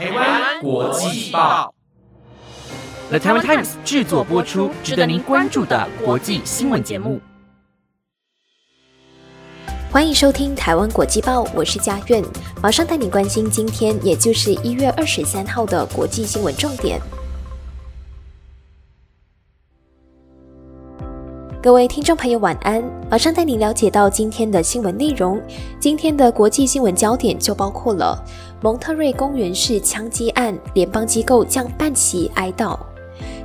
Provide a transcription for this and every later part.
台湾国际报，The Taiwan Times 制作播出，值得您关注的国际新闻节目。欢迎收听台湾国际报，我是佳苑，马上带你关心今天，也就是一月二十三号的国际新闻重点。各位听众朋友，晚安！马上带您了解到今天的新闻内容。今天的国际新闻焦点就包括了蒙特瑞公园式枪击案，联邦机构将半旗哀悼；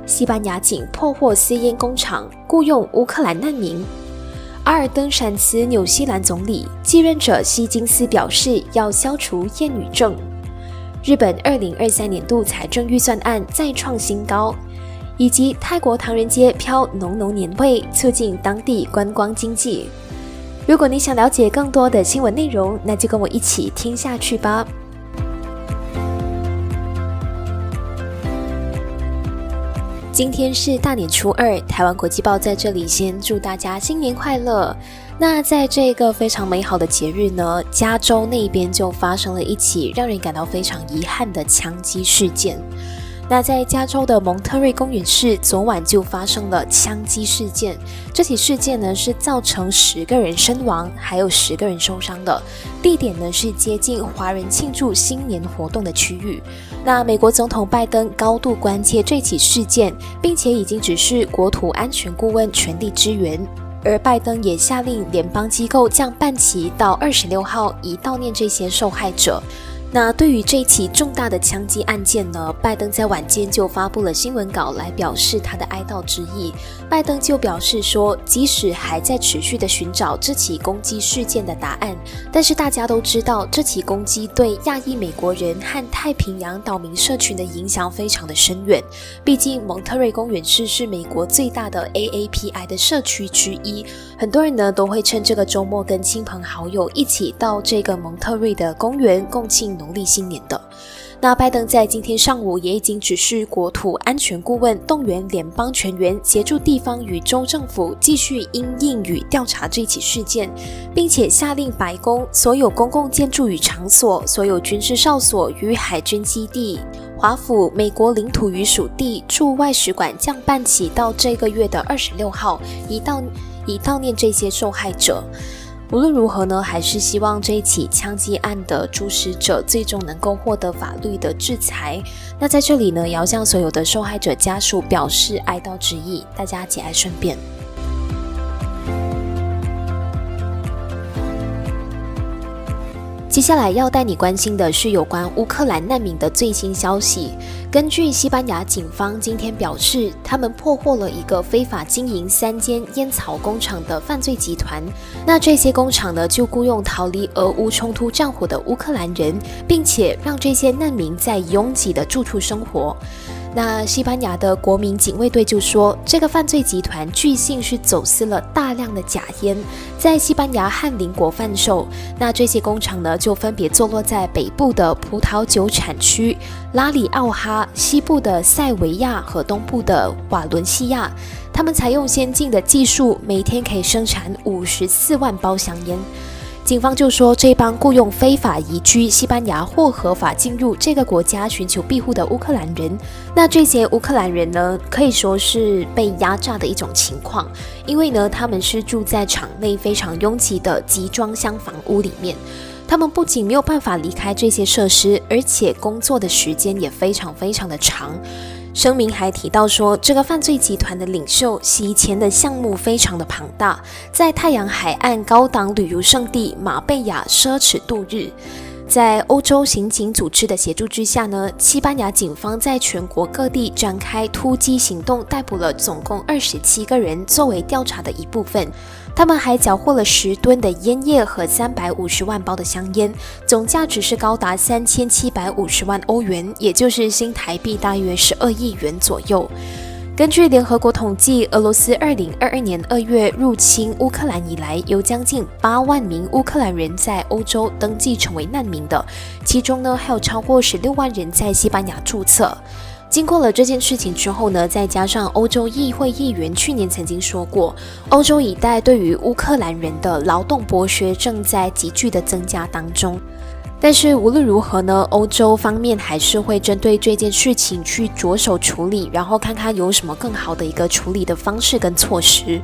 西班牙警破获私烟工厂，雇佣乌克兰难民；阿尔登闪辞纽西兰总理，继任者希金斯表示要消除厌女症；日本二零二三年度财政预算案再创新高。以及泰国唐人街飘浓浓年味，促进当地观光经济。如果你想了解更多的新闻内容，那就跟我一起听下去吧。今天是大年初二，台湾国际报在这里先祝大家新年快乐。那在这个非常美好的节日呢，加州那边就发生了一起让人感到非常遗憾的枪击事件。那在加州的蒙特瑞公园市，昨晚就发生了枪击事件。这起事件呢是造成十个人身亡，还有十个人受伤的。地点呢是接近华人庆祝新年活动的区域。那美国总统拜登高度关切这起事件，并且已经指示国土安全顾问全力支援。而拜登也下令联邦机构将半旗到二十六号，以悼念这些受害者。那对于这起重大的枪击案件呢，拜登在晚间就发布了新闻稿来表示他的哀悼之意。拜登就表示说，即使还在持续的寻找这起攻击事件的答案，但是大家都知道，这起攻击对亚裔美国人和太平洋岛民社群的影响非常的深远。毕竟蒙特瑞公园市是美国最大的 AAPI 的社区之一，很多人呢都会趁这个周末跟亲朋好友一起到这个蒙特瑞的公园共庆。农农历新年的，那拜登在今天上午也已经指示国土安全顾问动员联邦全员协助地方与州政府继续因应与调查这起事件，并且下令白宫所有公共建筑与场所、所有军事哨所与海军基地、华府美国领土与属地驻外使馆降半旗到这个月的二十六号，以悼以悼念这些受害者。无论如何呢，还是希望这一起枪击案的主使者最终能够获得法律的制裁。那在这里呢，也要向所有的受害者家属表示哀悼之意，大家节哀顺变。接下来要带你关心的是有关乌克兰难民的最新消息。根据西班牙警方今天表示，他们破获了一个非法经营三间烟草工厂的犯罪集团。那这些工厂呢，就雇佣逃离俄乌冲突战火的乌克兰人，并且让这些难民在拥挤的住处生活。那西班牙的国民警卫队就说，这个犯罪集团据信是走私了大量的假烟，在西班牙和邻国贩售。那这些工厂呢，就分别坐落在北部的葡萄酒产区拉里奥哈、西部的塞维亚和东部的瓦伦西亚。他们采用先进的技术，每天可以生产五十四万包香烟。警方就说，这帮雇佣非法移居西班牙或合法进入这个国家寻求庇护的乌克兰人，那这些乌克兰人呢，可以说是被压榨的一种情况，因为呢，他们是住在场内非常拥挤的集装箱房屋里面，他们不仅没有办法离开这些设施，而且工作的时间也非常非常的长。声明还提到说，这个犯罪集团的领袖洗钱的项目非常的庞大，在太阳海岸高档旅游胜地马贝亚奢侈度日。在欧洲刑警组织的协助之下呢，西班牙警方在全国各地展开突击行动，逮捕了总共二十七个人，作为调查的一部分。他们还缴获了十吨的烟叶和三百五十万包的香烟，总价值是高达三千七百五十万欧元，也就是新台币大约十二亿元左右。根据联合国统计，俄罗斯二零二二年二月入侵乌克兰以来，有将近八万名乌克兰人在欧洲登记成为难民的，其中呢还有超过十六万人在西班牙注册。经过了这件事情之后呢，再加上欧洲议会议员去年曾经说过，欧洲一带对于乌克兰人的劳动剥削正在急剧的增加当中。但是无论如何呢，欧洲方面还是会针对这件事情去着手处理，然后看看有什么更好的一个处理的方式跟措施。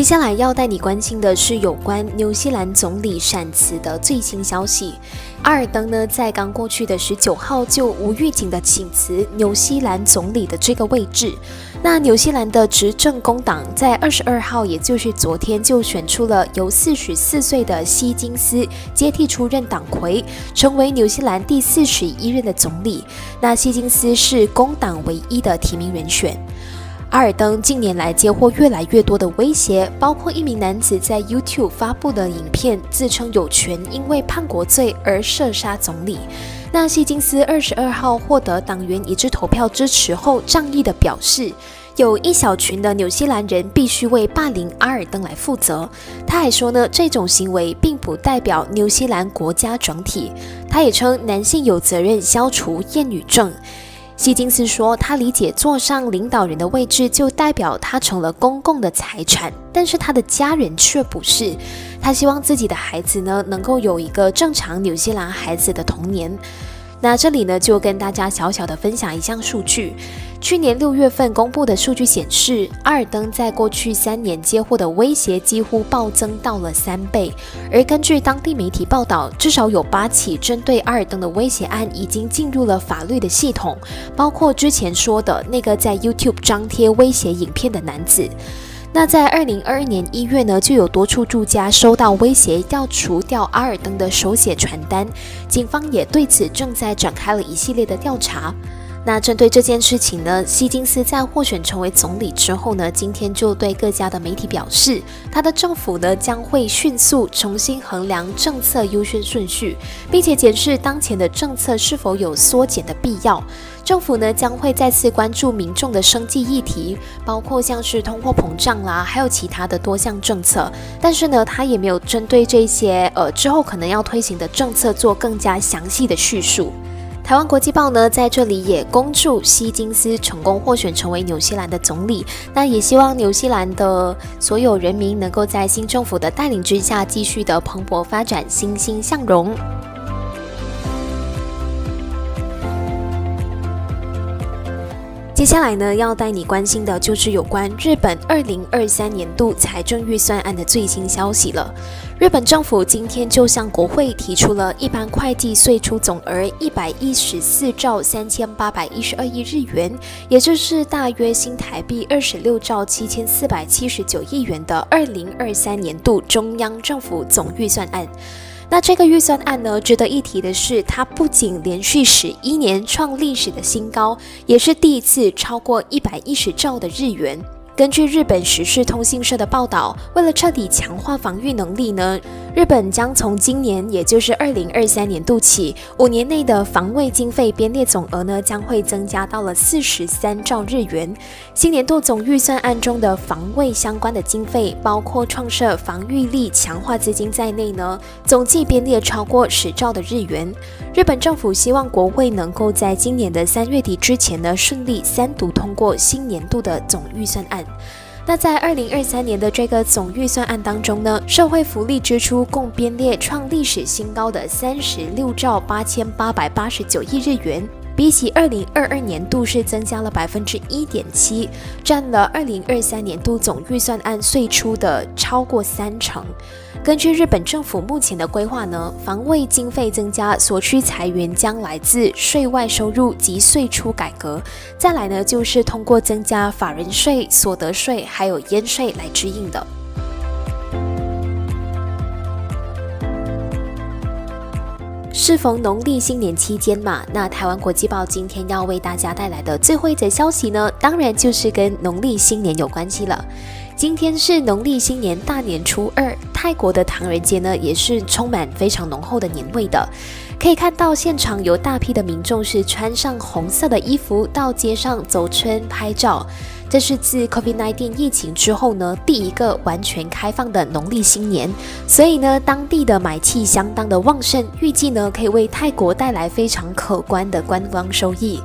接下来要带你关心的是有关纽西兰总理闪辞的最新消息。阿尔登呢，在刚过去的十九号就无预警的请辞纽西兰总理的这个位置。那纽西兰的执政工党在二十二号，也就是昨天，就选出了由四十四岁的希金斯接替出任党魁，成为纽西兰第四十一任的总理。那希金斯是工党唯一的提名人选。阿尔登近年来接获越来越多的威胁，包括一名男子在 YouTube 发布的影片，自称有权因为叛国罪而射杀总理。那希金斯二十二号获得党员一致投票支持后，仗义的表示，有一小群的纽西兰人必须为霸凌阿尔登来负责。他还说呢，这种行为并不代表纽西兰国家整体。他也称男性有责任消除厌女症。希金斯说：“他理解坐上领导人的位置就代表他成了公共的财产，但是他的家人却不是。他希望自己的孩子呢，能够有一个正常纽西兰孩子的童年。”那这里呢，就跟大家小小的分享一项数据。去年六月份公布的数据显示，阿尔登在过去三年接获的威胁几乎暴增到了三倍。而根据当地媒体报道，至少有八起针对阿尔登的威胁案已经进入了法律的系统，包括之前说的那个在 YouTube 张贴威胁影片的男子。那在二零二二年一月呢，就有多处住家收到威胁要除掉阿尔登的手写传单，警方也对此正在展开了一系列的调查。那针对这件事情呢，希金斯在获选成为总理之后呢，今天就对各家的媒体表示，他的政府呢将会迅速重新衡量政策优先顺序，并且检视当前的政策是否有缩减的必要。政府呢将会再次关注民众的生计议题，包括像是通货膨胀啦，还有其他的多项政策。但是呢，他也没有针对这些呃之后可能要推行的政策做更加详细的叙述。台湾国际报呢，在这里也恭祝希金斯成功获选成为纽西兰的总理。那也希望纽西兰的所有人民能够在新政府的带领之下，继续的蓬勃发展，欣欣向荣。接下来呢，要带你关心的就是有关日本二零二三年度财政预算案的最新消息了。日本政府今天就向国会提出了一般会计税出总额一百一十四兆三千八百一十二亿日元，也就是大约新台币二十六兆七千四百七十九亿元的二零二三年度中央政府总预算案。那这个预算案呢，值得一提的是，它不仅连续十一年创历史的新高，也是第一次超过一百一十兆的日元。根据日本时事通信社的报道，为了彻底强化防御能力呢，日本将从今年，也就是二零二三年度起，五年内的防卫经费编列总额呢，将会增加到了四十三兆日元。新年度总预算案中的防卫相关的经费，包括创设防御力强化资金在内呢，总计编列超过十兆的日元。日本政府希望国会能够在今年的三月底之前呢，顺利三读通过新年度的总预算案。那在二零二三年的这个总预算案当中呢，社会福利支出共编列创历史新高的三十六兆八千八百八十九亿日元，比起二零二二年度是增加了百分之一点七，占了二零二三年度总预算案税出的超过三成。根据日本政府目前的规划呢，防卫经费增加所需裁员将来自税外收入及税出改革，再来呢就是通过增加法人税、所得税还有烟税来支应的。适逢农历新年期间嘛，那台湾国际报今天要为大家带来的最后一则消息呢，当然就是跟农历新年有关系了。今天是农历新年大年初二，泰国的唐人街呢也是充满非常浓厚的年味的。可以看到现场有大批的民众是穿上红色的衣服到街上走春拍照。这是自 COVID-19 疫情之后呢第一个完全开放的农历新年，所以呢当地的买气相当的旺盛，预计呢可以为泰国带来非常可观的观光收益。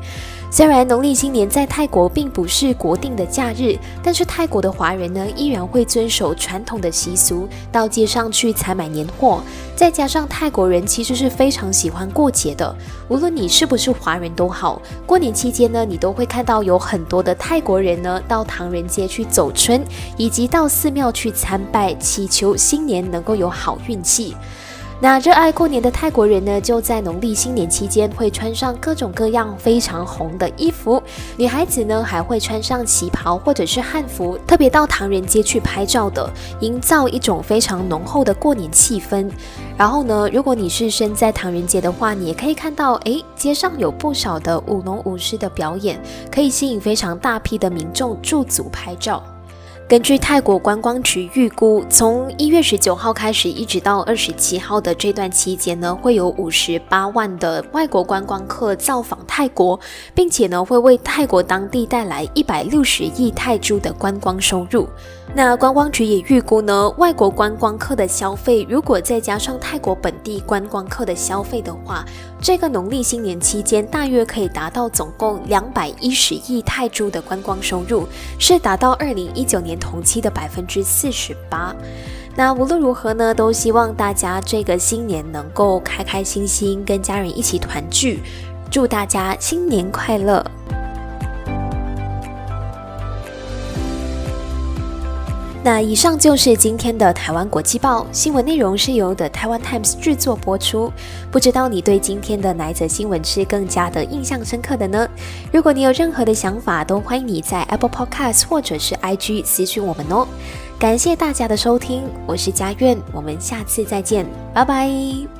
虽然农历新年在泰国并不是国定的假日，但是泰国的华人呢依然会遵守传统的习俗，到街上去采买年货。再加上泰国人其实是非常喜欢过节的，无论你是不是华人都好，过年期间呢，你都会看到有很多的泰国人呢到唐人街去走春，以及到寺庙去参拜，祈求新年能够有好运气。那热爱过年的泰国人呢，就在农历新年期间会穿上各种各样非常红的衣服，女孩子呢还会穿上旗袍或者是汉服，特别到唐人街去拍照的，营造一种非常浓厚的过年气氛。然后呢，如果你是身在唐人街的话，你也可以看到，诶，街上有不少的舞龙舞狮的表演，可以吸引非常大批的民众驻足拍照。根据泰国观光局预估，从一月十九号开始，一直到二十七号的这段期间呢，会有五十八万的外国观光客造访泰国，并且呢，会为泰国当地带来一百六十亿泰铢的观光收入。那观光局也预估呢，外国观光客的消费，如果再加上泰国本地观光客的消费的话，这个农历新年期间大约可以达到总共两百一十亿泰铢的观光收入，是达到二零一九年。同期的百分之四十八。那无论如何呢，都希望大家这个新年能够开开心心，跟家人一起团聚。祝大家新年快乐！那以上就是今天的台湾国际报新闻内容，是由的台湾 Times 制作播出。不知道你对今天的哪一则新闻是更加的印象深刻的呢？如果你有任何的想法，都欢迎你在 Apple Podcast 或者是 IG 私讯我们哦。感谢大家的收听，我是佳苑，我们下次再见，拜拜。